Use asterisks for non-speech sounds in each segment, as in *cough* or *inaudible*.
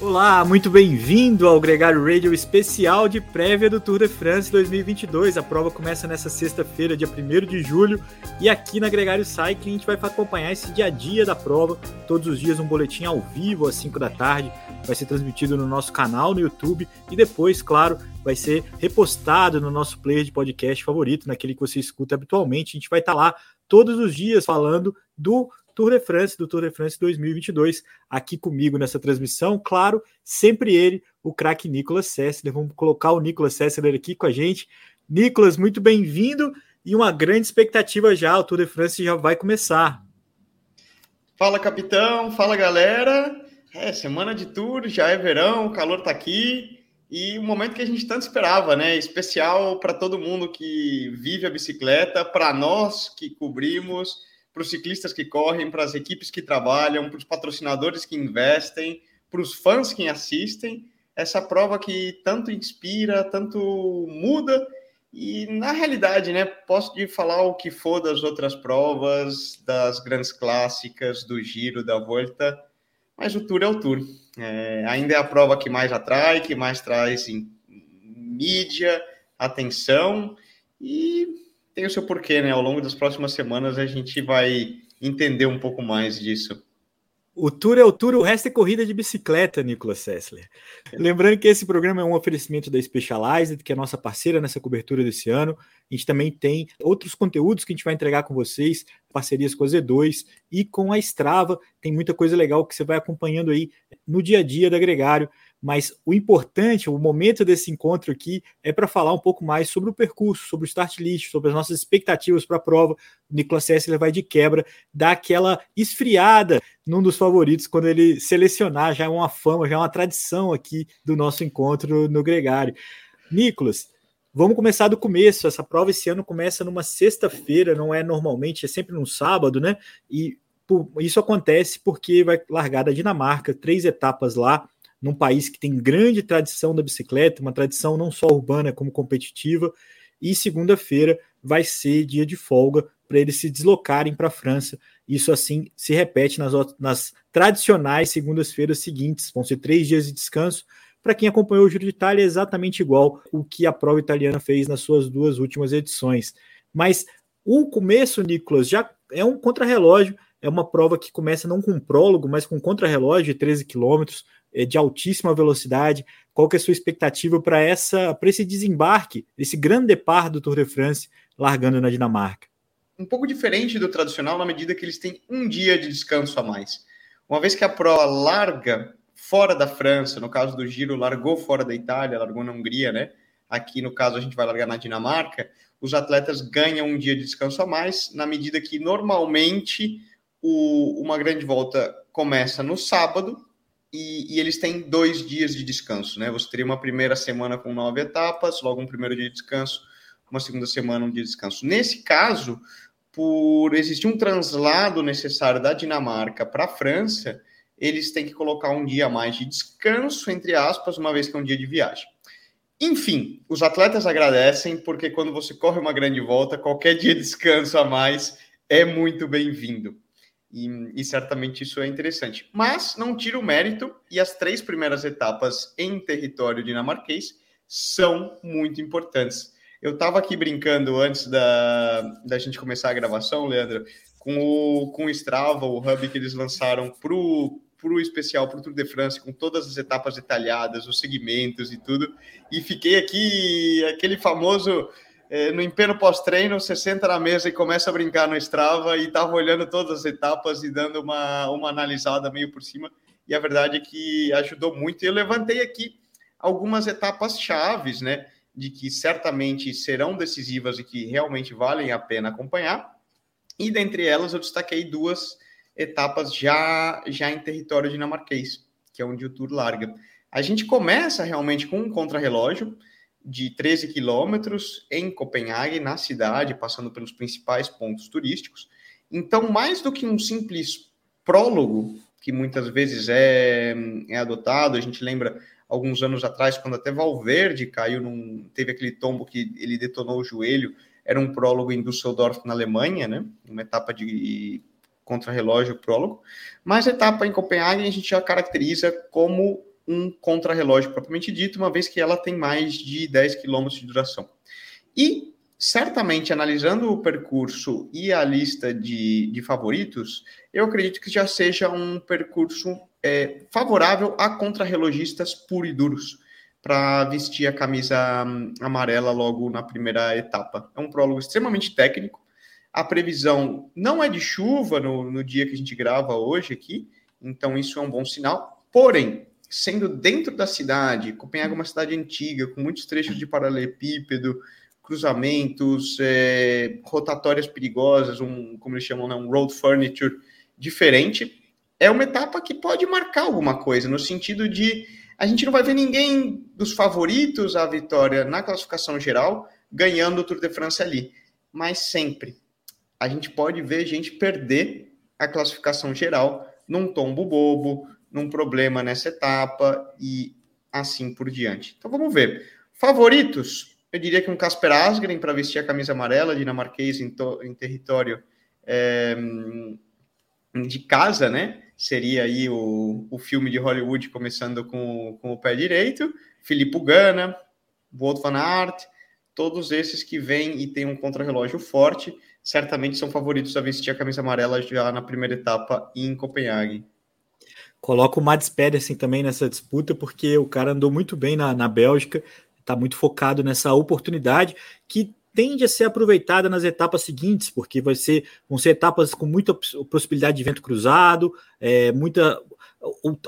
Olá, muito bem-vindo ao Gregário Radio especial de prévia do Tour de France 2022. A prova começa nessa sexta-feira, dia 1 de julho, e aqui na Gregário Cycling a gente vai acompanhar esse dia a dia da prova. Todos os dias um boletim ao vivo às 5 da tarde, vai ser transmitido no nosso canal no YouTube e depois, claro, vai ser repostado no nosso player de podcast favorito, naquele que você escuta habitualmente. A gente vai estar lá todos os dias falando do Tour de France, do Tour de France 2022, aqui comigo nessa transmissão. Claro, sempre ele, o craque Nicolas Sessler. Vamos colocar o Nicolas Sessler aqui com a gente. Nicolas, muito bem-vindo e uma grande expectativa já. O Tour de France já vai começar. Fala, capitão. Fala, galera. É, semana de Tour, já é verão, o calor tá aqui e o momento que a gente tanto esperava, né? Especial para todo mundo que vive a bicicleta, para nós que cobrimos para os ciclistas que correm, para as equipes que trabalham, para os patrocinadores que investem, para os fãs que assistem. Essa prova que tanto inspira, tanto muda e na realidade, né, posso de falar o que for das outras provas, das grandes clássicas, do Giro, da Volta, mas o Tour é o Tour. É, ainda é a prova que mais atrai, que mais traz em mídia, atenção e tem o seu porquê, né? Ao longo das próximas semanas a gente vai entender um pouco mais disso. O Tour é o Tour, o resto é corrida de bicicleta, Nicolas Sessler. Lembrando que esse programa é um oferecimento da Specialized, que é nossa parceira nessa cobertura desse ano. A gente também tem outros conteúdos que a gente vai entregar com vocês, parcerias com a Z2 e com a Strava. Tem muita coisa legal que você vai acompanhando aí no dia a dia da Gregário mas o importante, o momento desse encontro aqui é para falar um pouco mais sobre o percurso, sobre o start list, sobre as nossas expectativas para a prova. O Nicolas Sessler vai de quebra, dar aquela esfriada num dos favoritos quando ele selecionar, já é uma fama, já é uma tradição aqui do nosso encontro no Gregário. Nicolas, vamos começar do começo. Essa prova esse ano começa numa sexta-feira, não é normalmente, é sempre num sábado, né? E isso acontece porque vai largar da Dinamarca, três etapas lá num país que tem grande tradição da bicicleta, uma tradição não só urbana como competitiva, e segunda-feira vai ser dia de folga para eles se deslocarem para a França. Isso assim se repete nas, nas tradicionais segundas-feiras seguintes, vão ser três dias de descanso. Para quem acompanhou o Giro de Itália, é exatamente igual o que a prova italiana fez nas suas duas últimas edições. Mas o começo, Nicolas, já é um contrarrelógio, é uma prova que começa não com um prólogo, mas com contrarrelógio de 13 quilômetros, de altíssima velocidade. Qual que é a sua expectativa para essa para esse desembarque, esse grande depart do Tour de France largando na Dinamarca? Um pouco diferente do tradicional na medida que eles têm um dia de descanso a mais. Uma vez que a prova larga fora da França, no caso do Giro, largou fora da Itália, largou na Hungria, né? Aqui no caso a gente vai largar na Dinamarca. Os atletas ganham um dia de descanso a mais, na medida que normalmente o, uma grande volta começa no sábado e, e, eles têm dois dias de descanso, né? Você teria uma primeira semana com nove etapas, logo um primeiro dia de descanso, uma segunda semana, um dia de descanso. Nesse caso, por existir um translado necessário da Dinamarca para a França, eles têm que colocar um dia a mais de descanso, entre aspas, uma vez que é um dia de viagem. Enfim, os atletas agradecem, porque quando você corre uma grande volta, qualquer dia de descanso a mais é muito bem-vindo. E, e, certamente isso é interessante. Mas não tira o mérito, e as três primeiras etapas em território dinamarquês são muito importantes. Eu estava aqui brincando antes da, da gente começar a gravação, Leandro, com o, com o Strava, o hub que eles lançaram para o especial, para o Tour de France, com todas as etapas detalhadas, os segmentos e tudo. E fiquei aqui, aquele famoso é, no empenho pós-treino, você senta na mesa e começa a brincar no Strava e estava olhando todas as etapas e dando uma, uma analisada meio por cima. E a verdade é que ajudou muito. E eu levantei aqui algumas etapas chaves, né? De que certamente serão decisivas e que realmente valem a pena acompanhar. E dentre elas eu destaquei duas etapas já, já em território dinamarquês, que é onde o Tour larga. A gente começa realmente com um contrarrelógio, de 13 quilômetros em Copenhague, na cidade, passando pelos principais pontos turísticos. Então, mais do que um simples prólogo, que muitas vezes é, é adotado, a gente lembra alguns anos atrás, quando até Valverde caiu, num, teve aquele tombo que ele detonou o joelho, era um prólogo em Düsseldorf, na Alemanha, né? uma etapa de contrarrelógio prólogo, mas a etapa em Copenhague a gente já caracteriza como um contrarrelógio propriamente dito, uma vez que ela tem mais de 10 quilômetros de duração. E certamente analisando o percurso e a lista de, de favoritos, eu acredito que já seja um percurso é, favorável a contrarrelogistas puros e duros para vestir a camisa hum, amarela logo na primeira etapa. É um prólogo extremamente técnico. A previsão não é de chuva no, no dia que a gente grava hoje aqui, então isso é um bom sinal. Porém, sendo dentro da cidade, Copenhague é uma cidade antiga, com muitos trechos de paralelepípedo, cruzamentos, é, rotatórias perigosas, um, como eles chamam, né, um road furniture diferente, é uma etapa que pode marcar alguma coisa, no sentido de a gente não vai ver ninguém dos favoritos à vitória na classificação geral ganhando o Tour de France ali, mas sempre a gente pode ver gente perder a classificação geral num tombo bobo, num problema nessa etapa e assim por diante. Então vamos ver. Favoritos, eu diria que um Casper Asgren para vestir a camisa amarela dinamarquês em, em território é, de casa, né? Seria aí o, o filme de Hollywood começando com, com o pé direito. Filipe Gana, Wout van Aert, todos esses que vêm e têm um contrarrelógio forte, certamente são favoritos a vestir a camisa amarela já na primeira etapa em Copenhague. Coloca o Mads Pedersen também nessa disputa, porque o cara andou muito bem na, na Bélgica, está muito focado nessa oportunidade que tende a ser aproveitada nas etapas seguintes, porque vai ser, vão ser etapas com muita possibilidade de vento cruzado, é, muita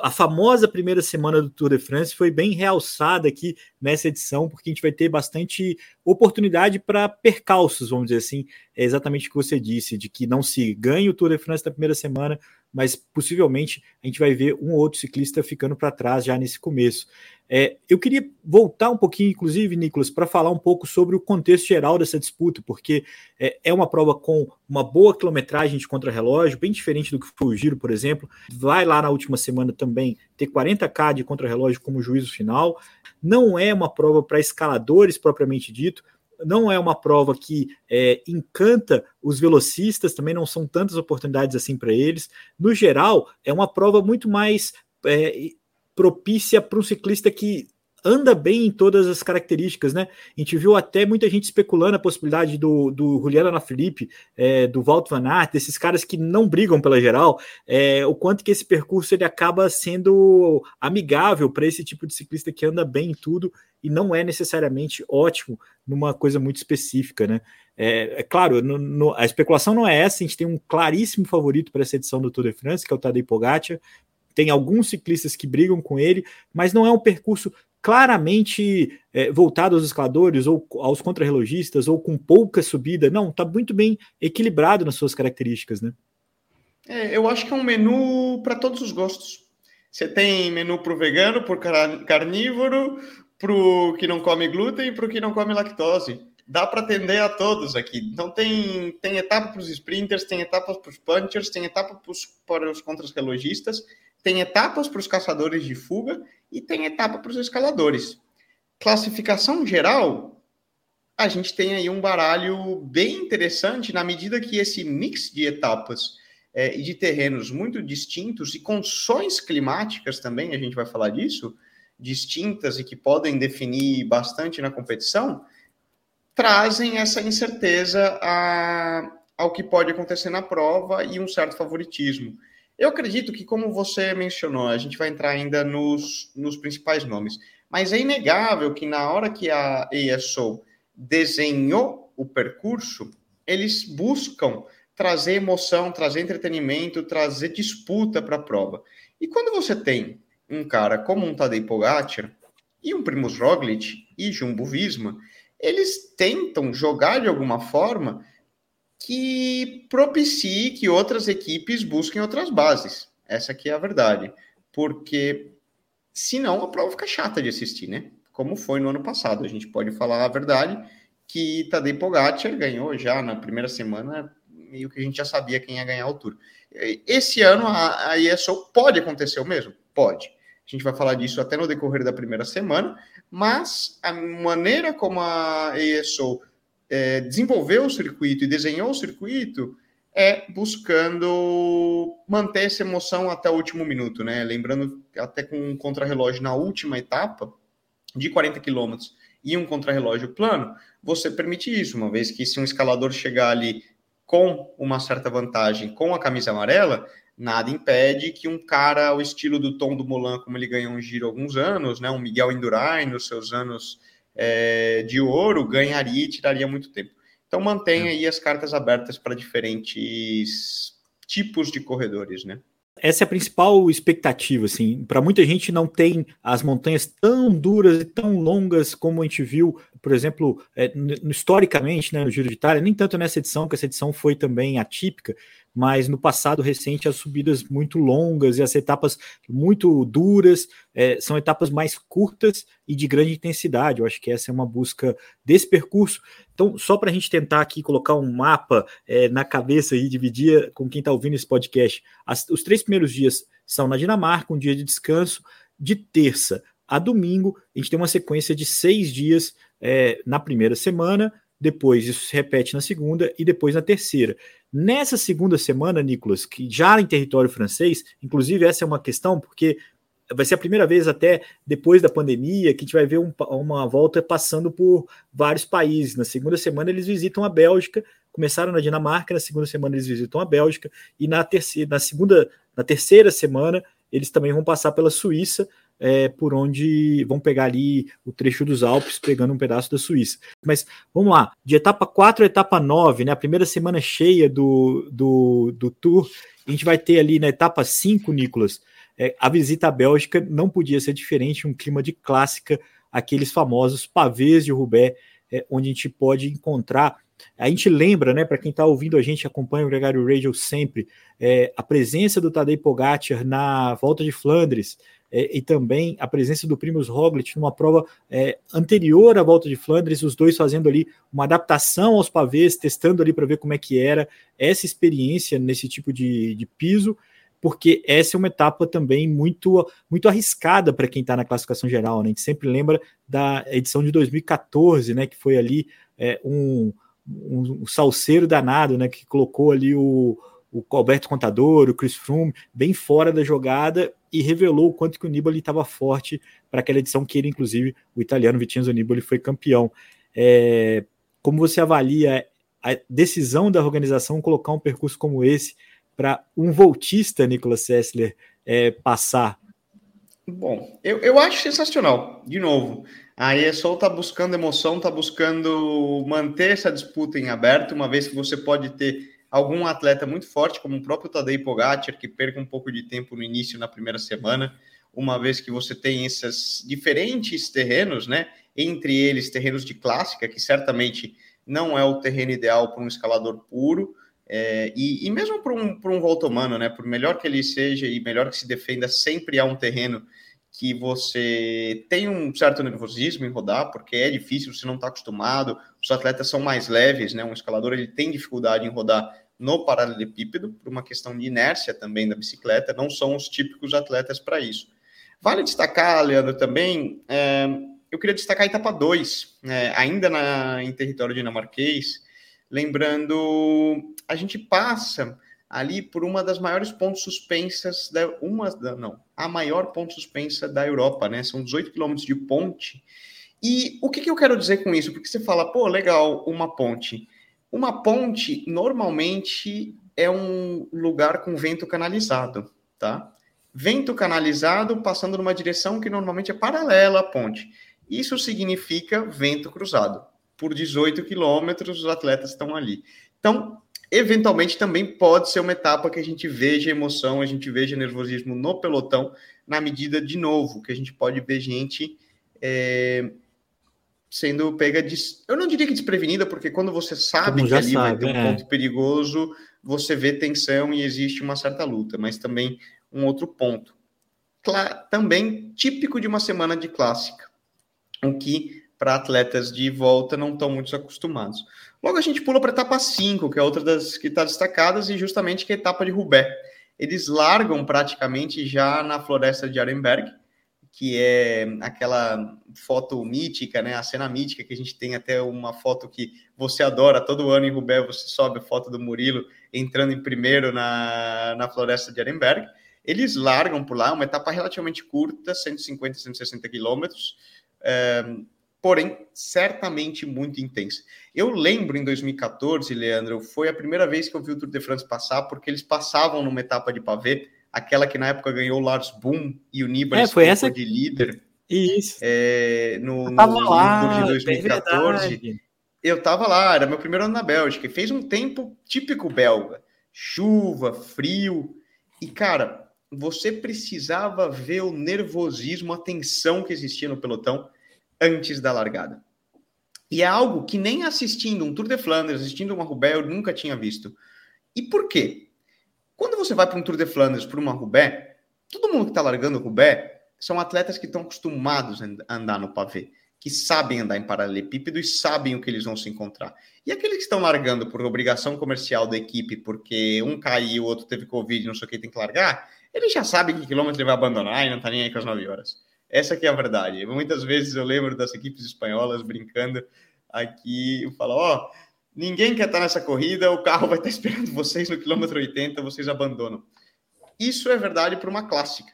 a famosa primeira semana do Tour de France foi bem realçada aqui nessa edição, porque a gente vai ter bastante oportunidade para percalços, vamos dizer assim. É exatamente o que você disse, de que não se ganha o Tour de France na primeira semana, mas possivelmente a gente vai ver um ou outro ciclista ficando para trás já nesse começo. É, eu queria voltar um pouquinho, inclusive, Nicolas, para falar um pouco sobre o contexto geral dessa disputa, porque é, é uma prova com uma boa quilometragem de contrarrelógio, bem diferente do que foi o Giro, por exemplo. Vai lá na última semana também ter 40k de contrarrelógio como juízo final. Não é uma prova para escaladores propriamente dito, não é uma prova que é, encanta os velocistas, também não são tantas oportunidades assim para eles. No geral, é uma prova muito mais é, propícia para um ciclista que anda bem em todas as características, né? A gente viu até muita gente especulando a possibilidade do, do Juliano Alaphilippe, é, do Walt Van Aert, desses caras que não brigam pela geral, é, o quanto que esse percurso ele acaba sendo amigável para esse tipo de ciclista que anda bem em tudo e não é necessariamente ótimo numa coisa muito específica, né? É, é claro, no, no, a especulação não é essa, a gente tem um claríssimo favorito para essa edição do Tour de France, que é o Tadej Pogacar, tem alguns ciclistas que brigam com ele, mas não é um percurso claramente é, voltado aos escaladores ou aos contrarrelogistas ou com pouca subida. Não, está muito bem equilibrado nas suas características, né? É, eu acho que é um menu para todos os gostos. Você tem menu para o vegano, para o carnívoro, para o que não come glúten e para o que não come lactose. Dá para atender a todos aqui. Então tem, tem etapa para os sprinters, tem etapas para os punchers, tem etapa para os contrarrelogistas tem etapas para os caçadores de fuga e tem etapa para os escaladores. Classificação geral, a gente tem aí um baralho bem interessante na medida que esse mix de etapas é, e de terrenos muito distintos e condições climáticas também, a gente vai falar disso, distintas e que podem definir bastante na competição, trazem essa incerteza a, ao que pode acontecer na prova e um certo favoritismo. Eu acredito que, como você mencionou, a gente vai entrar ainda nos, nos principais nomes, mas é inegável que na hora que a ESO desenhou o percurso, eles buscam trazer emoção, trazer entretenimento, trazer disputa para a prova. E quando você tem um cara como um Tadej Pogacar e um Primus Roglic e Jumbo Visma, eles tentam jogar de alguma forma que propicie que outras equipes busquem outras bases. Essa aqui é a verdade. Porque senão a prova fica chata de assistir, né? Como foi no ano passado. A gente pode falar a verdade que Tadej Pogacar ganhou já na primeira semana, meio que a gente já sabia quem ia ganhar o Tour. Esse ano a, a ESO pode acontecer o mesmo? Pode. A gente vai falar disso até no decorrer da primeira semana, mas a maneira como a ESO é, desenvolveu o circuito e desenhou o circuito é buscando manter essa emoção até o último minuto, né? Lembrando até com um contrarrelógio na última etapa de 40 quilômetros e um contrarrelógio plano, você permite isso, uma vez que se um escalador chegar ali com uma certa vantagem com a camisa amarela, nada impede que um cara ao estilo do Tom do Molan, como ele ganhou um giro há alguns anos, né? Um Miguel Indurain nos seus anos é, de ouro, ganharia e tiraria muito tempo. Então mantenha é. aí as cartas abertas para diferentes tipos de corredores, né? Essa é a principal expectativa, assim. Para muita gente não tem as montanhas tão duras e tão longas como a gente viu, por exemplo, é, historicamente, né, no Giro de Itália, nem tanto nessa edição, que essa edição foi também atípica, mas no passado recente as subidas muito longas e as etapas muito duras é, são etapas mais curtas e de grande intensidade. Eu acho que essa é uma busca desse percurso. Então, só para a gente tentar aqui colocar um mapa é, na cabeça e dividir com quem está ouvindo esse podcast, as, os três primeiros dias são na Dinamarca, um dia de descanso, de terça a domingo, a gente tem uma sequência de seis dias é, na primeira semana, depois isso se repete na segunda e depois na terceira. Nessa segunda semana, Nicolas, que já em território francês, inclusive essa é uma questão, porque vai ser a primeira vez até depois da pandemia que a gente vai ver um, uma volta passando por vários países. Na segunda semana eles visitam a Bélgica, começaram na Dinamarca, na segunda semana eles visitam a Bélgica e na terceira, na segunda, na terceira semana eles também vão passar pela Suíça, é, por onde vão pegar ali o trecho dos Alpes, pegando um pedaço da Suíça. Mas vamos lá, de etapa 4 a etapa 9, né, a primeira semana cheia do, do, do Tour, a gente vai ter ali na etapa 5, Nicolas, é, a visita à Bélgica não podia ser diferente, um clima de clássica, aqueles famosos pavês de Roubaix, é, onde a gente pode encontrar a gente lembra, né, para quem está ouvindo a gente, acompanha o Gregário Radio sempre, é, a presença do Tadej Pogacar na Volta de Flandres, é, e também a presença do Primus Roglic numa prova é, anterior à volta de Flandres, os dois fazendo ali uma adaptação aos pavês, testando ali para ver como é que era essa experiência nesse tipo de, de piso, porque essa é uma etapa também muito, muito arriscada para quem está na classificação geral. Né? A gente sempre lembra da edição de 2014, né, que foi ali é, um, um, um salseiro danado, né, que colocou ali o, o Alberto Contador, o Chris Froome, bem fora da jogada e revelou o quanto que o Nibali estava forte para aquela edição que ele, inclusive, o italiano Vicenzo Nibali foi campeão. É, como você avalia a decisão da organização colocar um percurso como esse para um voltista, Nicolas Sessler, é, passar? Bom, eu, eu acho sensacional. De novo, a ESOL está buscando emoção, está buscando manter essa disputa em aberto, uma vez que você pode ter algum atleta muito forte, como o próprio Tadej Pogacar, que perca um pouco de tempo no início, na primeira semana, uma vez que você tem esses diferentes terrenos, né? Entre eles, terrenos de clássica, que certamente não é o terreno ideal para um escalador puro, é, e, e, mesmo para um, um voltomano, né? Por melhor que ele seja e melhor que se defenda, sempre há um terreno que você tem um certo nervosismo em rodar, porque é difícil, você não está acostumado, os atletas são mais leves, né? Um escalador ele tem dificuldade em rodar no paralelepípedo, por uma questão de inércia também da bicicleta, não são os típicos atletas para isso. Vale destacar, Leandro, também, é, eu queria destacar a etapa 2, é, né? ainda na, em território dinamarquês, lembrando, a gente passa ali por uma das maiores pontos suspensas da uma não, a maior ponte suspensa da Europa, né? São 18 quilômetros de ponte. E o que, que eu quero dizer com isso? Porque você fala, pô, legal, uma ponte. Uma ponte normalmente é um lugar com vento canalizado, tá? Vento canalizado passando numa direção que normalmente é paralela à ponte. Isso significa vento cruzado. Por 18 quilômetros, os atletas estão ali. Então, Eventualmente também pode ser uma etapa que a gente veja emoção, a gente veja nervosismo no pelotão, na medida de novo que a gente pode ver gente é, sendo pega de. Eu não diria que desprevenida, porque quando você sabe que ali sabe, vai ter um é. ponto perigoso, você vê tensão e existe uma certa luta, mas também um outro ponto. também típico de uma semana de clássica, o que para atletas de volta não estão muito acostumados. Logo a gente pula para a etapa 5, que é outra das que está destacadas, e justamente que é a etapa de Roubaix. Eles largam praticamente já na floresta de Arenberg, que é aquela foto mítica, né? A cena mítica que a gente tem até uma foto que você adora todo ano em Roubaix, você sobe a foto do Murilo entrando em primeiro na, na floresta de Arenberg. Eles largam por lá, uma etapa relativamente curta, 150, 160 quilômetros, é, porém certamente muito intensa. Eu lembro em 2014, Leandro, foi a primeira vez que eu vi o Tour de France passar, porque eles passavam numa etapa de pavê, aquela que na época ganhou o Lars Boom e o Nibali é, foi essa de líder. Isso. É, no, no, lá, no de 2014. Eu tava lá, era meu primeiro ano na Bélgica, e fez um tempo típico belga. Chuva, frio. E, cara, você precisava ver o nervosismo, a tensão que existia no pelotão antes da largada. E é algo que nem assistindo um Tour de Flandres, assistindo uma Roubaix, eu nunca tinha visto. E por quê? Quando você vai para um Tour de Flandres, para uma Roubaix, todo mundo que está largando Roubaix são atletas que estão acostumados a andar no pavê que sabem andar em paralelepípedo e sabem o que eles vão se encontrar. E aqueles que estão largando por obrigação comercial da equipe, porque um caiu, o outro teve Covid, não sei o que, tem que largar, eles já sabem que quilômetro ele vai abandonar e não tá nem aí com as 9 horas. Essa que é a verdade. Muitas vezes eu lembro das equipes espanholas brincando aqui, eu falo, ó, oh, ninguém quer estar nessa corrida, o carro vai estar esperando vocês no quilômetro 80, vocês abandonam. Isso é verdade para uma clássica.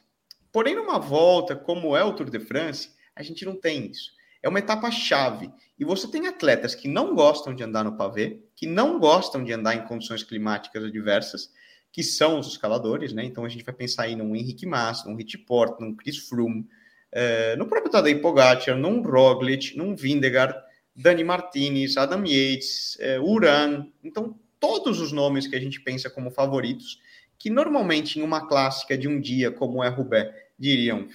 Porém, numa volta, como é o Tour de France, a gente não tem isso é uma etapa chave. E você tem atletas que não gostam de andar no pavê, que não gostam de andar em condições climáticas adversas, que são os escaladores, né? Então a gente vai pensar aí num Henrique Massa, num Rich Port, num Chris Froome, uh, no próprio Tadej Pogacar, num Roglic, num Vindegaard, Dani Martinez, Adam Yates, uh, Uran. Então todos os nomes que a gente pensa como favoritos, que normalmente em uma clássica de um dia como é Roubaix, diriam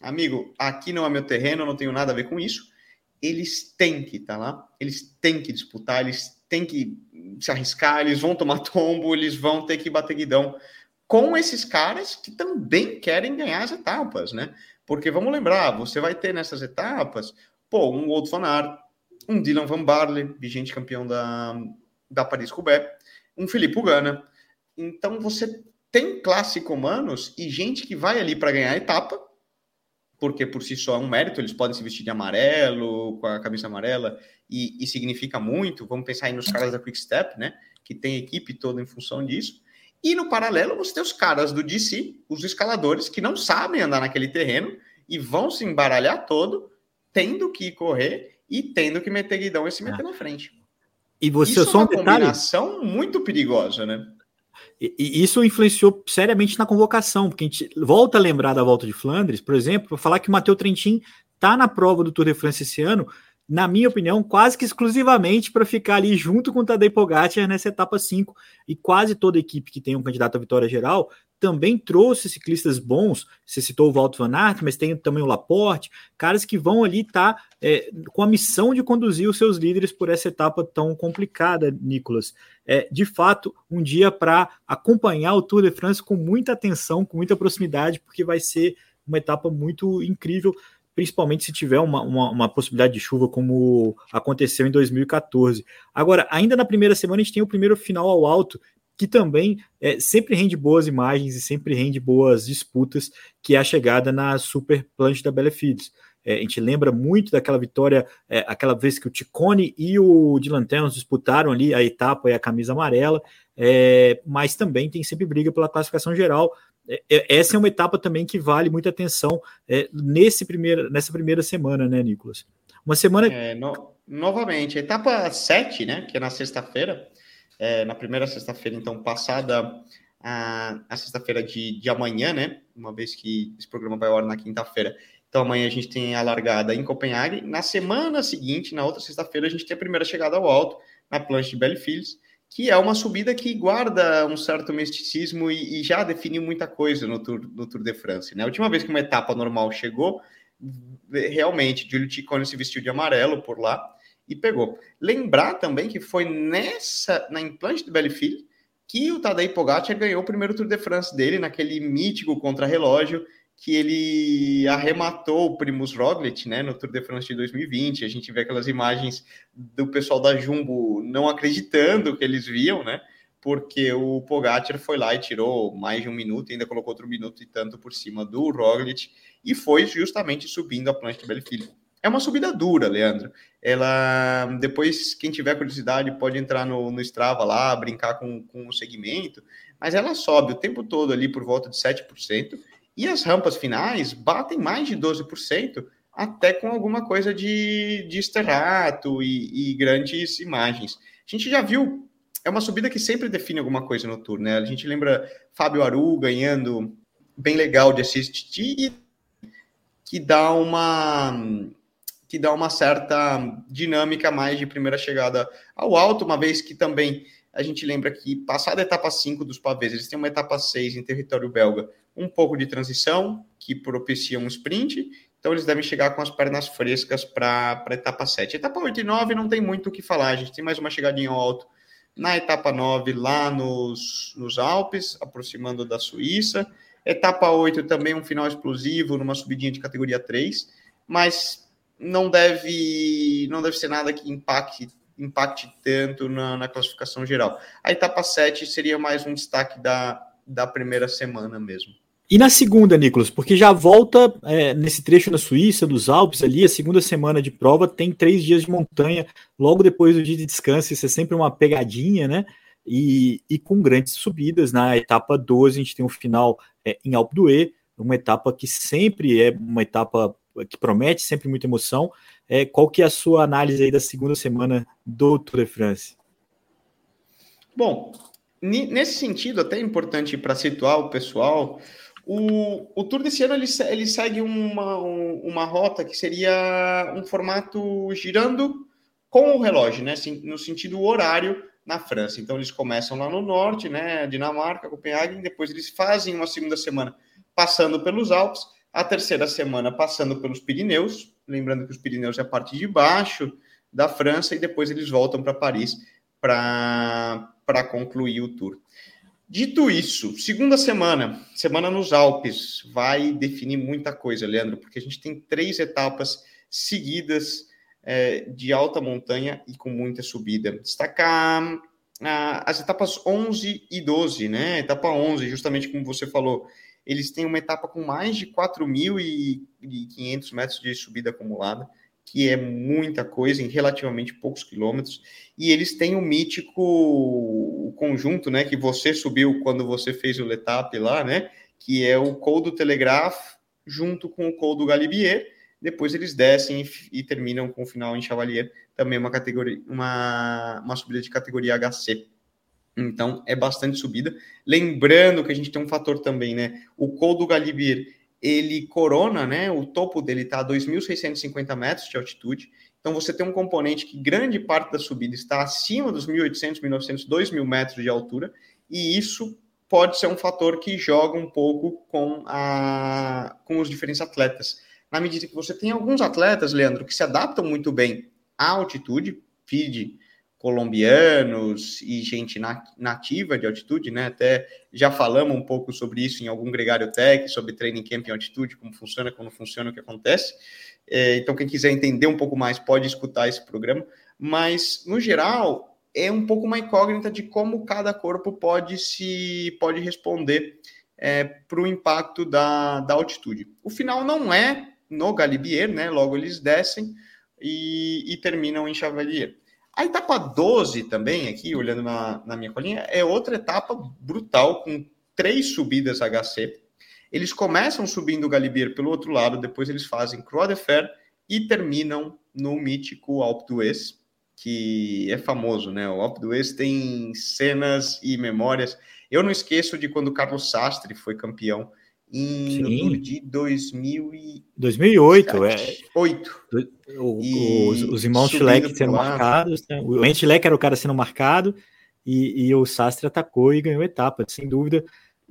amigo, aqui não é meu terreno, não tenho nada a ver com isso. Eles têm que estar tá lá, eles têm que disputar, eles têm que se arriscar, eles vão tomar *laughs* tombo, eles vão ter que bater guidão com esses caras que também querem ganhar as etapas, né? Porque vamos lembrar, você vai ter nessas etapas, pô, um Wout van um Dylan Van Barley, vigente campeão da, da Paris-Roubaix, um Felipe Ugana. Então você tem classe comandos e gente que vai ali para ganhar a etapa, porque por si só é um mérito, eles podem se vestir de amarelo, com a camisa amarela, e, e significa muito. Vamos pensar aí nos caras da Quick Step, né? Que tem equipe toda em função disso. E no paralelo, você tem os caras do DC, os escaladores, que não sabem andar naquele terreno e vão se embaralhar todo, tendo que correr e tendo que meter guidão e se meter ah. na frente. E você Isso só é uma um combinação muito perigosa, né? E, isso influenciou seriamente na convocação, porque a gente volta a lembrar da volta de Flandres, por exemplo, para falar que o Matheus Trentin está na prova do Tour de France esse ano, na minha opinião, quase que exclusivamente para ficar ali junto com o Tadej Pogacar nessa etapa 5. E quase toda equipe que tem um candidato à vitória geral também trouxe ciclistas bons. Você citou o Walter Van Aert, mas tem também o Laporte, caras que vão ali estar tá, é, com a missão de conduzir os seus líderes por essa etapa tão complicada, Nicolas. É, de fato, um dia para acompanhar o Tour de France com muita atenção, com muita proximidade, porque vai ser uma etapa muito incrível, principalmente se tiver uma, uma, uma, possibilidade de chuva, como aconteceu em 2014. Agora, ainda na primeira semana, a gente tem o primeiro final ao alto, que também é, sempre rende boas imagens e sempre rende boas disputas, que é a chegada na Super Planche da Belefides. É, a gente lembra muito daquela vitória, é, aquela vez que o Ticone e o Dylan Thames disputaram ali a etapa e a camisa amarela, é, mas também tem sempre briga pela classificação geral. É, é, essa é uma etapa também que vale muita atenção é, nesse primeiro, nessa primeira semana, né, Nicolas? Uma semana. No, novamente, etapa 7, né, que é na sexta-feira, é, na primeira sexta-feira, então, passada a, a sexta-feira de, de amanhã, né? Uma vez que esse programa vai ao ar na quinta-feira. Então, amanhã a gente tem a largada em Copenhague. Na semana seguinte, na outra sexta-feira, a gente tem a primeira chegada ao alto, na planche de Bellefields, que é uma subida que guarda um certo misticismo e, e, já definiu muita coisa no Tour, no Tour de France. Né? A última vez que uma etapa normal chegou, realmente, Giulio Ciccone se vestiu de amarelo por lá, e pegou. Lembrar também que foi nessa, na implante do Bellefield, que o Tadej Pogacar ganhou o primeiro Tour de France dele, naquele mítico contra-relógio, que ele arrematou o Primus Roglic, né, no Tour de France de 2020. A gente vê aquelas imagens do pessoal da Jumbo não acreditando que eles viam, né, porque o Pogacar foi lá e tirou mais de um minuto, ainda colocou outro minuto e tanto por cima do Roglic, e foi justamente subindo a plancha do Bellefield É uma subida dura, Leandro. Ela, depois, quem tiver curiosidade, pode entrar no, no Strava lá, brincar com, com o segmento, mas ela sobe o tempo todo ali por volta de 7%, e as rampas finais batem mais de 12%, até com alguma coisa de, de esterrato e, e grandes imagens. A gente já viu, é uma subida que sempre define alguma coisa no tour, né? A gente lembra Fábio Aru ganhando bem legal de assistir, que dá uma que dá uma certa dinâmica mais de primeira chegada ao alto, uma vez que também a gente lembra que passada a etapa 5 dos pavês, eles têm uma etapa 6 em território belga, um pouco de transição, que propicia um sprint, então eles devem chegar com as pernas frescas para a etapa 7. Etapa 8 e 9 não tem muito o que falar, a gente tem mais uma chegadinha ao alto na etapa 9, lá nos, nos Alpes, aproximando da Suíça. Etapa 8 também um final explosivo, numa subidinha de categoria 3, mas não deve, não deve ser nada que impacte, impacte tanto na, na classificação geral. A etapa 7 seria mais um destaque da, da primeira semana mesmo. E na segunda, Nicolas, porque já volta é, nesse trecho na Suíça, dos Alpes ali, a segunda semana de prova tem três dias de montanha, logo depois do dia de descanso, isso é sempre uma pegadinha, né? E, e com grandes subidas. Na etapa 12, a gente tem um final é, em Alpe d'Huez, uma etapa que sempre é uma etapa que promete sempre muita emoção. É, qual que é a sua análise aí da segunda semana do Tour de France? Bom, nesse sentido, até é importante para situar o pessoal, o, o Tour desse ano ele, ele segue uma, uma rota que seria um formato girando com o relógio, né? No sentido horário na França. Então eles começam lá no norte, né? Dinamarca, Copenhague, depois eles fazem uma segunda semana passando pelos Alpes a terceira semana passando pelos Pirineus, lembrando que os Pirineus é a parte de baixo da França, e depois eles voltam para Paris para concluir o tour. Dito isso, segunda semana, semana nos Alpes, vai definir muita coisa, Leandro, porque a gente tem três etapas seguidas é, de alta montanha e com muita subida. Destacar ah, as etapas 11 e 12, né? Etapa 11, justamente como você falou, eles têm uma etapa com mais de 4.500 metros de subida acumulada, que é muita coisa em relativamente poucos quilômetros. E eles têm o um mítico conjunto, né, que você subiu quando você fez o Letap lá, né, que é o Col do Telegraph junto com o Col do Galibier. Depois eles descem e, e terminam com o final em Chavalier, também uma categoria, uma, uma subida de categoria HC. Então, é bastante subida. Lembrando que a gente tem um fator também, né? O Col do Galibir, ele corona, né? O topo dele está a 2.650 metros de altitude. Então, você tem um componente que grande parte da subida está acima dos 1.800, 1.900, 2.000 metros de altura. E isso pode ser um fator que joga um pouco com, a, com os diferentes atletas. Na medida que você tem alguns atletas, Leandro, que se adaptam muito bem à altitude, feed colombianos e gente nativa de altitude, né? Até já falamos um pouco sobre isso em algum gregário tech, sobre training camp em altitude, como funciona, como funciona, o que acontece. É, então, quem quiser entender um pouco mais pode escutar esse programa. Mas, no geral, é um pouco uma incógnita de como cada corpo pode se pode responder é, para o impacto da, da altitude. O final não é no Galibier, né? Logo eles descem e, e terminam em Chavalier. A etapa 12 também, aqui, olhando na, na minha colinha, é outra etapa brutal, com três subidas HC. Eles começam subindo o Galibier pelo outro lado, depois eles fazem Croix de Fer e terminam no mítico Alpe d'Huez, que é famoso, né? O Alpe d'Huez tem cenas e memórias. Eu não esqueço de quando Carlos Sastre foi campeão em Sim. de 2000 e... 2008, é. 8. O, os, os, irmãos Schleck sendo marcados, né? o Schleck era o cara sendo marcado e, e, o Sastre atacou e ganhou etapa, sem dúvida.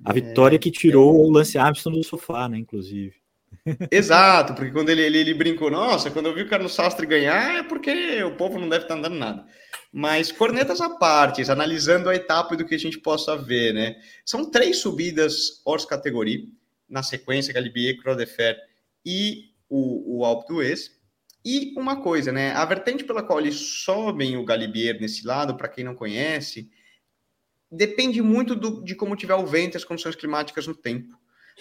A vitória é, que tirou é... o Lance Armstrong do sofá, né, inclusive. *laughs* Exato, porque quando ele, ele, ele, brincou, nossa, quando eu vi o Carlos Sastre ganhar é porque o povo não deve estar andando nada. Mas cornetas à parte, analisando a etapa e do que a gente possa ver, né? São três subidas hors categoria na sequência, Galibier, Croix de Fer e o, o Alpe d'Huez. E uma coisa, né? A vertente pela qual eles sobem o Galibier nesse lado, para quem não conhece, depende muito do, de como tiver o vento e as condições climáticas no tempo,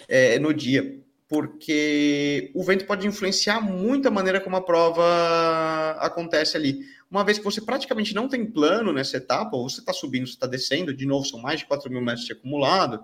é, no dia. porque o vento pode influenciar muito a maneira como a prova acontece ali. Uma vez que você praticamente não tem plano nessa etapa, ou você está subindo, você está descendo, de novo, são mais de 4 mil metros de acumulado,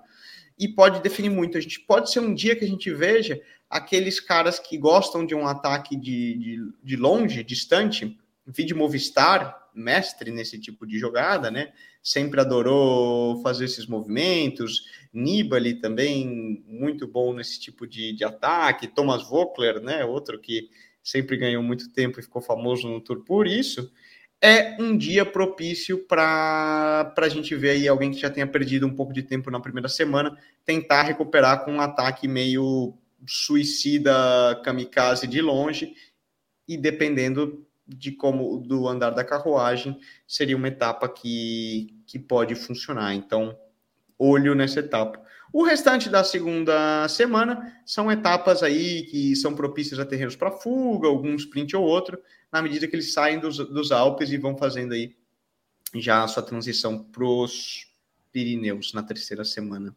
e pode definir muito. A gente pode ser um dia que a gente veja aqueles caras que gostam de um ataque de, de, de longe, distante, vídeo Movistar, mestre nesse tipo de jogada, né? Sempre adorou fazer esses movimentos. Nibali também muito bom nesse tipo de, de ataque. Thomas Vockler, né? Outro que sempre ganhou muito tempo e ficou famoso no Tour por isso. É um dia propício para a gente ver aí alguém que já tenha perdido um pouco de tempo na primeira semana tentar recuperar com um ataque meio suicida kamikaze de longe e dependendo de como do andar da carruagem seria uma etapa que, que pode funcionar. Então, olho nessa etapa. O restante da segunda semana são etapas aí que são propícias a terrenos para fuga, algum sprint ou outro, na medida que eles saem dos, dos Alpes e vão fazendo aí já a sua transição para os Pirineus na terceira semana.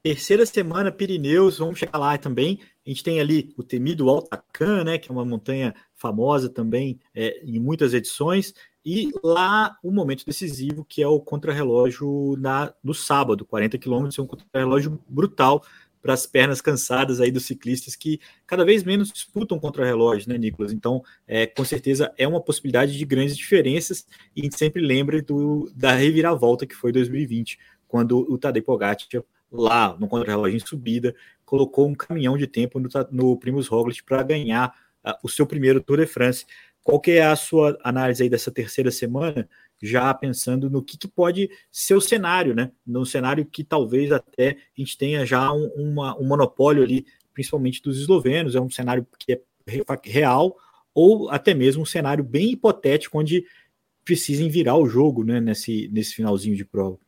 Terceira semana, Pirineus, vamos chegar lá também. A gente tem ali o temido Altacan, né, que é uma montanha famosa também é, em muitas edições, e lá o momento decisivo, que é o contrarrelógio na, no sábado, 40 quilômetros, é um contrarrelógio brutal para as pernas cansadas aí dos ciclistas que cada vez menos disputam contra-relógio, né, Nicolas? Então, é, com certeza é uma possibilidade de grandes diferenças e a gente sempre lembra do, da reviravolta que foi 2020, quando o Tadej Pogacar lá no contra-relógio em subida, colocou um caminhão de tempo no, no Primus Roglic para ganhar uh, o seu primeiro Tour de France. Qual que é a sua análise aí dessa terceira semana, já pensando no que, que pode ser o cenário, né? No cenário que talvez até a gente tenha já um, uma, um monopólio ali, principalmente dos eslovenos, é um cenário que é real, ou até mesmo um cenário bem hipotético, onde precisem virar o jogo né, nesse, nesse finalzinho de prova.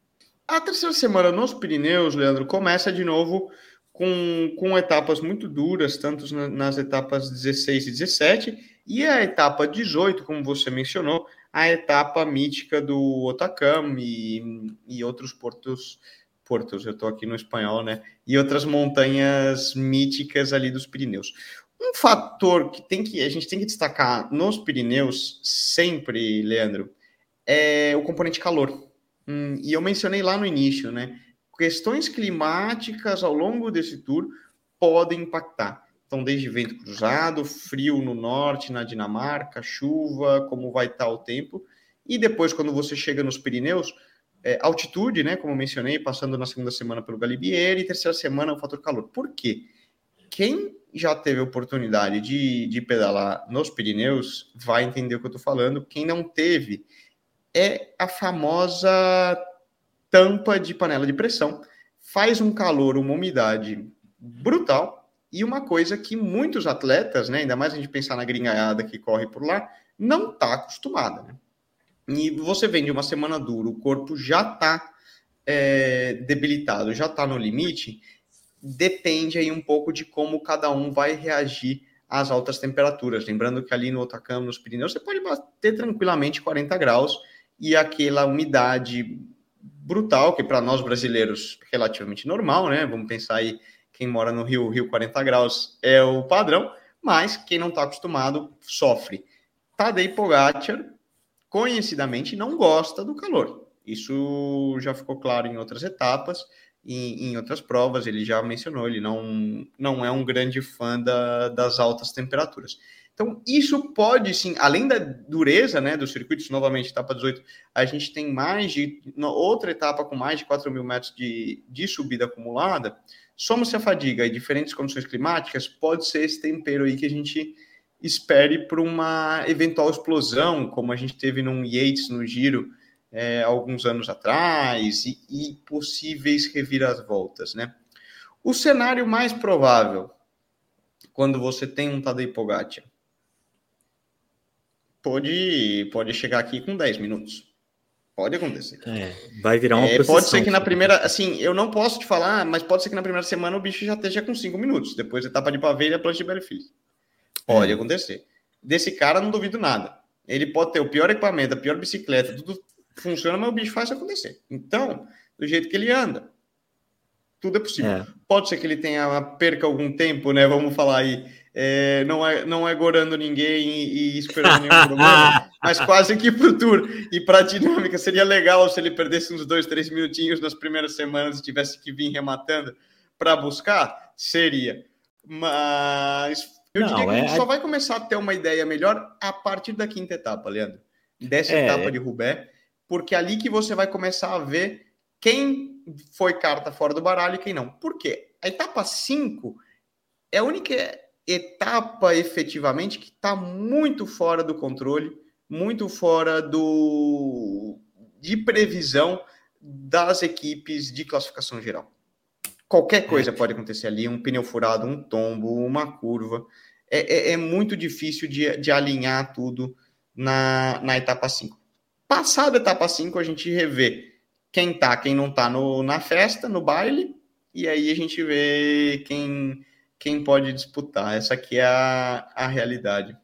A terceira semana nos Pirineus, Leandro, começa de novo com, com etapas muito duras, tanto nas etapas 16 e 17, e a etapa 18, como você mencionou, a etapa mítica do Otacam e, e outros portos, portos, eu estou aqui no espanhol, né? E outras montanhas míticas ali dos Pirineus. Um fator que, tem que a gente tem que destacar nos Pirineus sempre, Leandro, é o componente calor Hum, e eu mencionei lá no início, né? Questões climáticas ao longo desse tour podem impactar. Então, desde vento cruzado, frio no norte, na Dinamarca, chuva, como vai estar o tempo. E depois, quando você chega nos Pirineus, é, altitude, né? Como mencionei, passando na segunda semana pelo Galibieri, terceira semana o fator calor. Por quê? Quem já teve oportunidade de, de pedalar nos Pirineus vai entender o que eu estou falando. Quem não teve, é a famosa tampa de panela de pressão. Faz um calor, uma umidade brutal e uma coisa que muitos atletas, né, ainda mais a gente pensar na gringaiada que corre por lá, não está acostumada. Né? E você vem de uma semana dura, o corpo já está é, debilitado, já está no limite, depende aí um pouco de como cada um vai reagir às altas temperaturas. Lembrando que ali no Otacama, nos Pirineus, você pode bater tranquilamente 40 graus e aquela umidade brutal, que para nós brasileiros relativamente normal, né? Vamos pensar aí, quem mora no Rio, Rio 40 graus é o padrão, mas quem não está acostumado sofre. Tadej Pogacar, conhecidamente, não gosta do calor. Isso já ficou claro em outras etapas, em, em outras provas, ele já mencionou, ele não, não é um grande fã da, das altas temperaturas. Então, isso pode sim, além da dureza né, dos circuitos, novamente, etapa 18, a gente tem mais de outra etapa com mais de 4 mil metros de, de subida acumulada. Soma-se a fadiga e diferentes condições climáticas, pode ser esse tempero aí que a gente espere para uma eventual explosão, como a gente teve num Yates no Giro é, alguns anos atrás, e, e possíveis reviravoltas, né? O cenário mais provável, quando você tem um Tadej Pogacar, pode, pode chegar aqui com 10 minutos. Pode acontecer. É, vai virar uma é, Pode ser que na primeira, assim, eu não posso te falar, mas pode ser que na primeira semana o bicho já esteja com 5 minutos. Depois etapa de paveira e a plancha de Belfil. Pode é. acontecer. Desse cara, não duvido nada. Ele pode ter o pior equipamento, a pior bicicleta, tudo funciona, mas o bicho faz acontecer. Então, do jeito que ele anda, tudo é possível. É. pode ser que ele tenha perca algum tempo, né? Vamos falar aí. É, não, é, não é gorando ninguém e, e esperando nenhum problema, *laughs* mas quase que para o Tour e para a dinâmica seria legal se ele perdesse uns dois, três minutinhos nas primeiras semanas e tivesse que vir rematando para buscar, seria. Mas eu não, diria que é... a gente só vai começar a ter uma ideia melhor a partir da quinta etapa, Leandro. Dessa é... etapa de Roubaix, porque é ali que você vai começar a ver quem foi carta fora do baralho e quem não. Por quê? A etapa 5 é a única etapa efetivamente que está muito fora do controle, muito fora do de previsão das equipes de classificação geral. Qualquer coisa pode acontecer ali, um pneu furado, um tombo, uma curva. É, é, é muito difícil de, de alinhar tudo na, na etapa 5. Passada a etapa 5, a gente revê quem tá, quem não tá no, na festa, no baile, e aí a gente vê quem, quem pode disputar. Essa aqui é a, a realidade.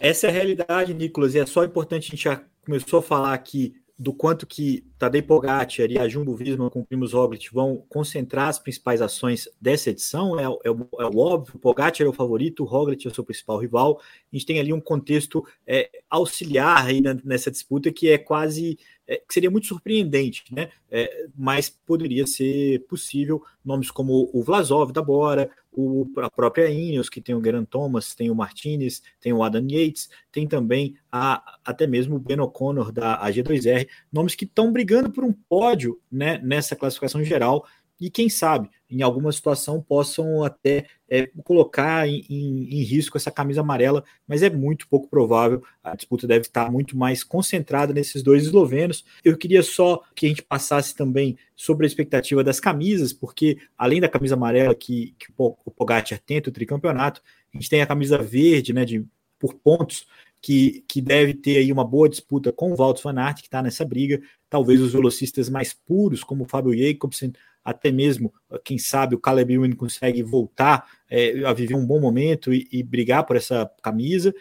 Essa é a realidade, Nicolas, e é só importante, a gente já começou a falar aqui do quanto que Tadej Pogacar e a Jumbo Visma com o Primoz Roglic vão concentrar as principais ações dessa edição, é, é, é o óbvio, Pogacar é o favorito, o Roglic é o seu principal rival, a gente tem ali um contexto é, auxiliar aí nessa disputa que é quase é, que seria muito surpreendente, né? É, mas poderia ser possível nomes como o Vlasov da Bora, o, a própria Ineos, que tem o Geraint Thomas, tem o Martinez, tem o Adam Yates, tem também a, até mesmo o Ben O'Connor da AG2R, nomes que estão brigando por um pódio né, nessa classificação geral e quem sabe em alguma situação possam até é, colocar em, em, em, risco essa camisa amarela, mas é muito pouco provável. A disputa deve estar muito mais concentrada nesses dois eslovenos. Eu queria só que a gente passasse também sobre a expectativa das camisas, porque além da camisa amarela que, que o Pogacar tenta o tricampeonato, a gente tem a camisa verde, né, de, por pontos, que, que deve ter aí uma boa disputa com o Walter Van que está nessa briga. Talvez os velocistas mais puros, como o Fábio Jacobsen, até mesmo, quem sabe, o Caleb Ewan consegue voltar é, a viver um bom momento e, e, brigar por essa camisa.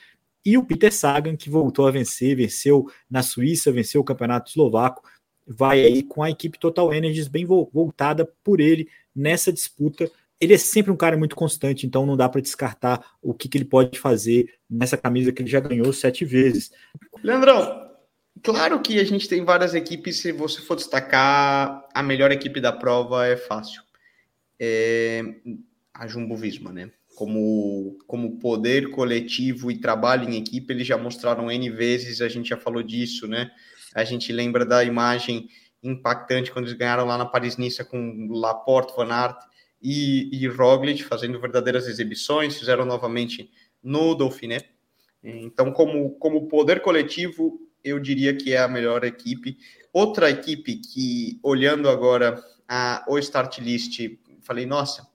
E o Peter Sagan, que voltou a vencer, venceu na Suíça, venceu o campeonato eslovaco, vai aí com a equipe Total Energies bem voltada por ele nessa disputa. Ele é sempre um cara muito constante, então não dá para descartar o que, que ele pode fazer nessa camisa que ele já ganhou sete vezes. Leandrão, Claro que a gente tem várias equipes, se você for destacar, a melhor equipe da prova é fácil. É a Jumbo Visma, né? Como, como poder coletivo e trabalho em equipe, eles já mostraram N vezes, a gente já falou disso, né? A gente lembra da imagem impactante quando eles ganharam lá na Paris-Nice com Laporte, Van Aert e, e Roglic fazendo verdadeiras exibições, fizeram novamente no Dauphiné. Então, como, como poder coletivo, eu diria que é a melhor equipe. Outra equipe que, olhando agora a, o start list, falei, nossa,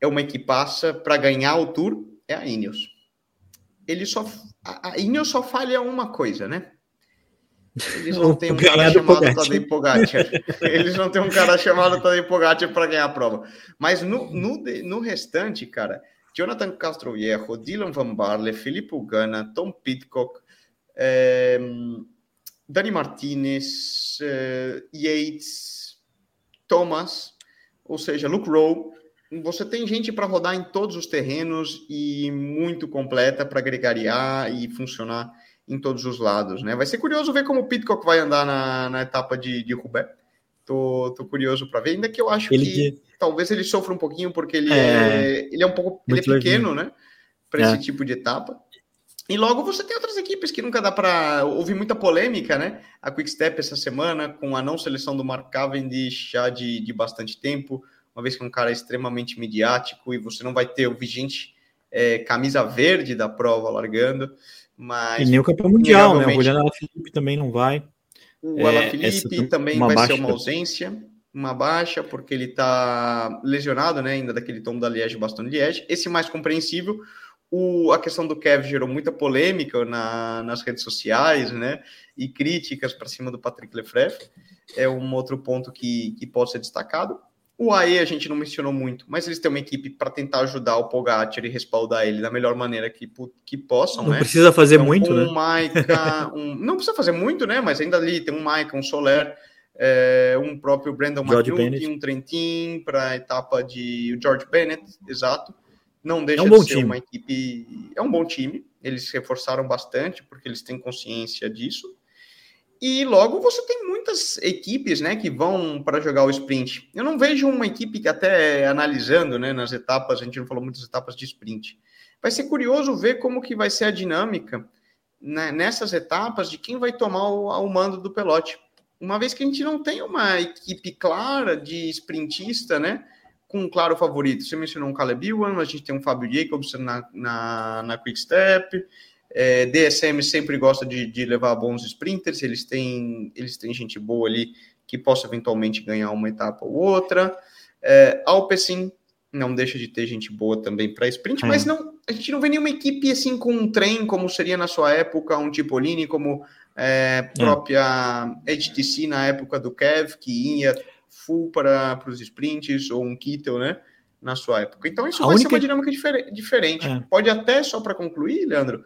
é uma equipaça para ganhar o Tour, é a Ineos. Ele só, a, Ineos só falha uma coisa, né? Eles não *laughs* têm um cara chamado Tadej Pogacar. Eles não têm um cara chamado Tadej Pogacar para ganhar a prova. Mas no, no, no restante, cara, Jonathan Castroviejo, Dylan Van Barle, Felipe Ugana, Tom Pitcock, eh, Dani Martinez, eh, Yates, Thomas, ou seja, Luke Rowe. Você tem gente para rodar em todos os terrenos e muito completa para gregariar e funcionar em todos os lados, né? Vai ser curioso ver como o Pitcock vai andar na, na etapa de, de Roubaix. Tô, tô curioso para ver, ainda que eu acho ele que de... talvez ele sofra um pouquinho porque ele é, é ele é um pouco ele é pequeno, né? Para é. esse tipo de etapa. E logo você tem outras equipes que nunca dá para. ouvir muita polêmica, né? A Quickstep essa semana, com a não seleção do Mark Cavendish já de, de bastante tempo, uma vez que é um cara extremamente midiático e você não vai ter o vigente é, camisa verde da prova largando. Mas, e nem o campeão mundial, né? O Juliano Alaphilippe também não vai. O é, Alaphilippe também vai baixa. ser uma ausência, uma baixa, porque ele está lesionado, né? Ainda daquele tom da Liège, bastante Liège. Esse mais compreensível o, a questão do Kev gerou muita polêmica na, nas redes sociais, né? E críticas para cima do Patrick Lefref. É um outro ponto que, que pode ser destacado. O AE a gente não mencionou muito, mas eles têm uma equipe para tentar ajudar o Pogacar e respaldar ele da melhor maneira que, que possam. Não né? precisa fazer então, muito, um né? Maica, *laughs* um, não precisa fazer muito, né? Mas ainda ali tem um Maica, um Soler, é, um próprio Brandon McNulty, um Trentin para a etapa de George Bennett, exato. Não deixa é um de ser time. uma equipe. É um bom time. Eles reforçaram bastante porque eles têm consciência disso. E logo você tem muitas equipes né, que vão para jogar o sprint. Eu não vejo uma equipe que até analisando né, nas etapas, a gente não falou muitas etapas de sprint. Vai ser curioso ver como que vai ser a dinâmica né, nessas etapas de quem vai tomar o, o mando do pelote. Uma vez que a gente não tem uma equipe clara de sprintista, né? Com um claro favorito. Você mencionou um Caleb Ewan, a gente tem um Fábio Jacobs na, na, na Quick Step. É, DSM sempre gosta de, de, levar bons sprinters, eles têm, eles têm gente boa ali que possa eventualmente ganhar uma etapa ou outra. É, Alpecin não deixa de ter gente boa também para sprint, é. mas não, a gente não vê nenhuma equipe assim com um trem, como seria na sua época, um Tipolini, como é, própria é. HTC na época do Kev, que ia full para os sprints, ou um Kittel, né? Na sua época. Então, isso a vai única... ser uma dinâmica difer diferente. É. Pode até, só para concluir, Leandro,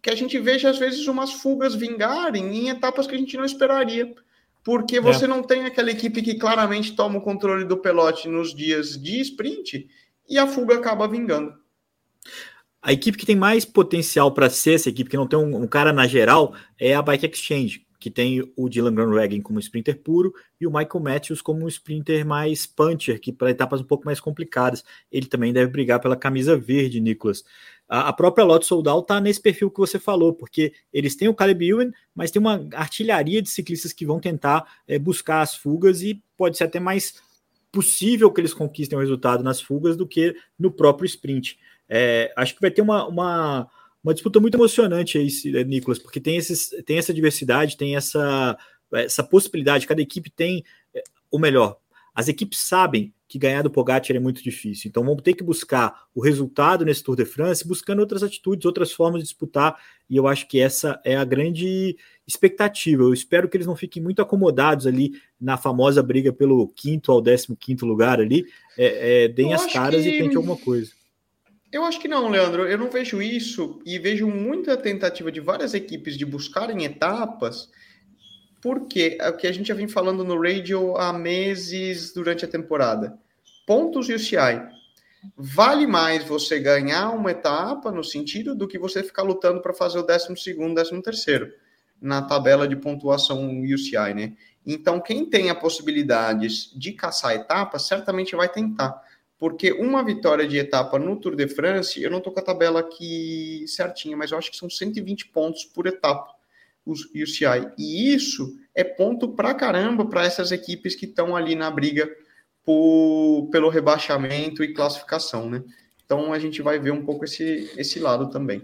que a gente veja às vezes umas fugas vingarem em etapas que a gente não esperaria. Porque você é. não tem aquela equipe que claramente toma o controle do pelote nos dias de sprint e a fuga acaba vingando. A equipe que tem mais potencial para ser essa equipe, que não tem um, um, cara na geral, é a Bike Exchange, que tem o Dylan Groenewegen como sprinter puro e o Michael Matthews como um sprinter mais puncher, que para etapas um pouco mais complicadas. Ele também deve brigar pela camisa verde, Nicolas. A, a própria Lotto Soldal está nesse perfil que você falou, porque eles têm o Caleb Ewan, mas tem uma artilharia de ciclistas que vão tentar é, buscar as fugas e pode ser até mais possível que eles conquistem o resultado nas fugas do que no próprio sprint. É, acho que vai ter uma, uma, uma, disputa muito emocionante aí, é, Nicolas, porque tem, esses, tem essa diversidade, tem essa, essa possibilidade, cada equipe tem, é, ou melhor, as equipes sabem que ganhar do Pogacar é muito difícil, então vão ter que buscar o resultado nesse Tour de France, buscando outras atitudes, outras formas de disputar, e eu acho que essa é a grande expectativa. Eu espero que eles não fiquem muito acomodados ali na famosa briga pelo quinto ao décimo quinto lugar ali, é, é, deem as caras que... e tentem alguma coisa. Eu acho que não, Leandro. Eu não vejo isso e vejo muita tentativa de várias equipes de buscarem etapas, porque é o que a gente já vem falando no radio há meses durante a temporada. Pontos e o CI. Vale mais você ganhar uma etapa no sentido do que você ficar lutando para fazer o 12 segundo, 13 terceiro na tabela de pontuação UCI, né? Então, quem tem a possibilidade de caçar etapas, certamente vai tentar porque uma vitória de etapa no Tour de France, eu não estou com a tabela aqui certinha, mas eu acho que são 120 pontos por etapa, os UCI. E isso é ponto pra caramba para essas equipes que estão ali na briga por, pelo rebaixamento e classificação, né? Então a gente vai ver um pouco esse, esse lado também.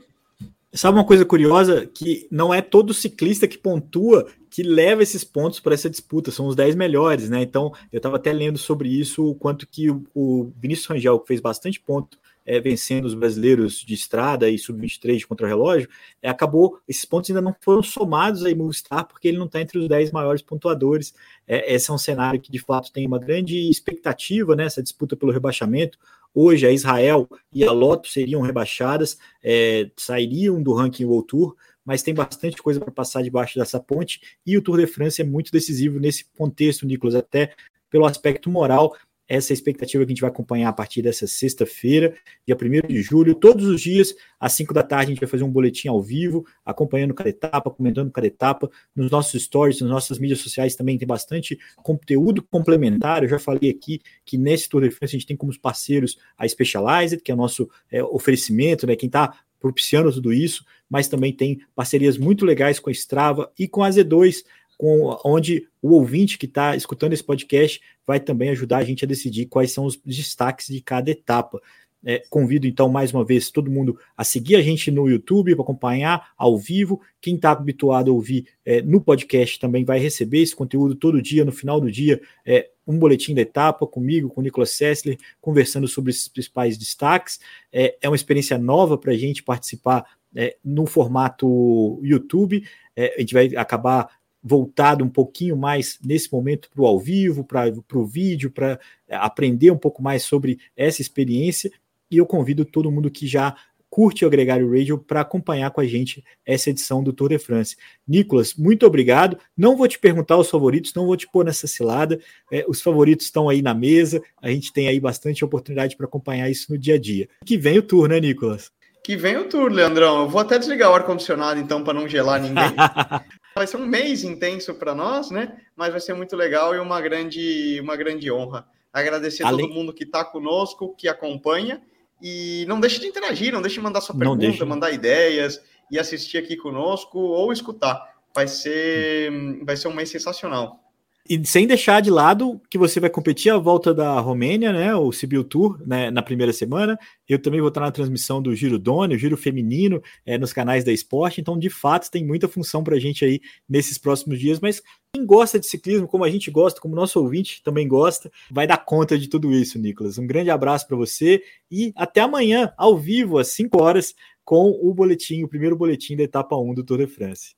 Sabe uma coisa curiosa? Que não é todo ciclista que pontua que leva esses pontos para essa disputa, são os 10 melhores, né? Então, eu estava até lendo sobre isso, o quanto que o, o Vinícius Rangel, que fez bastante ponto é, vencendo os brasileiros de estrada e sub-23 de contra-relógio, é, acabou, esses pontos ainda não foram somados aí Movistar, porque ele não está entre os 10 maiores pontuadores. É, esse é um cenário que de fato tem uma grande expectativa né, disputa pelo rebaixamento. Hoje a Israel e a Loto seriam rebaixadas, é, sairiam do ranking World Tour, mas tem bastante coisa para passar debaixo dessa ponte, e o Tour de France é muito decisivo nesse contexto, Nicolas, até pelo aspecto moral essa é a expectativa que a gente vai acompanhar a partir dessa sexta-feira, dia 1 de julho. Todos os dias, às 5 da tarde, a gente vai fazer um boletim ao vivo, acompanhando cada etapa, comentando cada etapa. Nos nossos stories, nas nossas mídias sociais também tem bastante conteúdo complementar. Eu já falei aqui que nesse Tour de France a gente tem como parceiros a Specialized, que é o nosso é, oferecimento, né? Quem está propiciando tudo isso, mas também tem parcerias muito legais com a Strava e com a Z2 com, onde o ouvinte que está escutando esse podcast vai também ajudar a gente a decidir quais são os destaques de cada etapa. É, convido então mais uma vez todo mundo a seguir a gente no YouTube para acompanhar ao vivo. Quem está habituado a ouvir é, no podcast também vai receber esse conteúdo todo dia, no final do dia, é, um boletim da etapa comigo, com o Nicolas Sessler, conversando sobre esses principais destaques. É, é uma experiência nova para a gente participar é, no formato YouTube. É, a gente vai acabar voltado um pouquinho mais nesse momento para o ao vivo, para o vídeo, para é, aprender um pouco mais sobre essa experiência. E eu convido todo mundo que já curte o Agregário Radio para acompanhar com a gente essa edição do Tour de France. Nicolas, muito obrigado. Não vou te perguntar os favoritos, não vou te pôr nessa cilada. É, os favoritos estão aí na mesa, a gente tem aí bastante oportunidade para acompanhar isso no dia a dia. Que vem o Tour, né, Nicolas? Que vem o Tour, Leandrão. Eu vou até desligar o ar-condicionado então para não gelar ninguém. *laughs* vai ser um mês intenso para nós, né? Mas vai ser muito legal e uma grande, uma grande honra. Agradecer a todo mundo que está conosco, que acompanha e não deixe de interagir, não deixe de mandar sua pergunta, mandar ideias e assistir aqui conosco ou escutar. Vai ser, vai ser um mês sensacional. E sem deixar de lado que você vai competir a volta da Romênia, né? O Sibiu Tour, né, na primeira semana. Eu também vou estar na transmissão do Giro Doni, o Giro Feminino, é, nos canais da Esporte. Então, de fato, tem muita função para a gente aí nesses próximos dias. Mas quem gosta de ciclismo, como a gente gosta, como nosso ouvinte também gosta, vai dar conta de tudo isso, Nicolas. Um grande abraço para você e até amanhã, ao vivo, às 5 horas, com o boletim, o primeiro boletim da etapa 1 do Tour de France.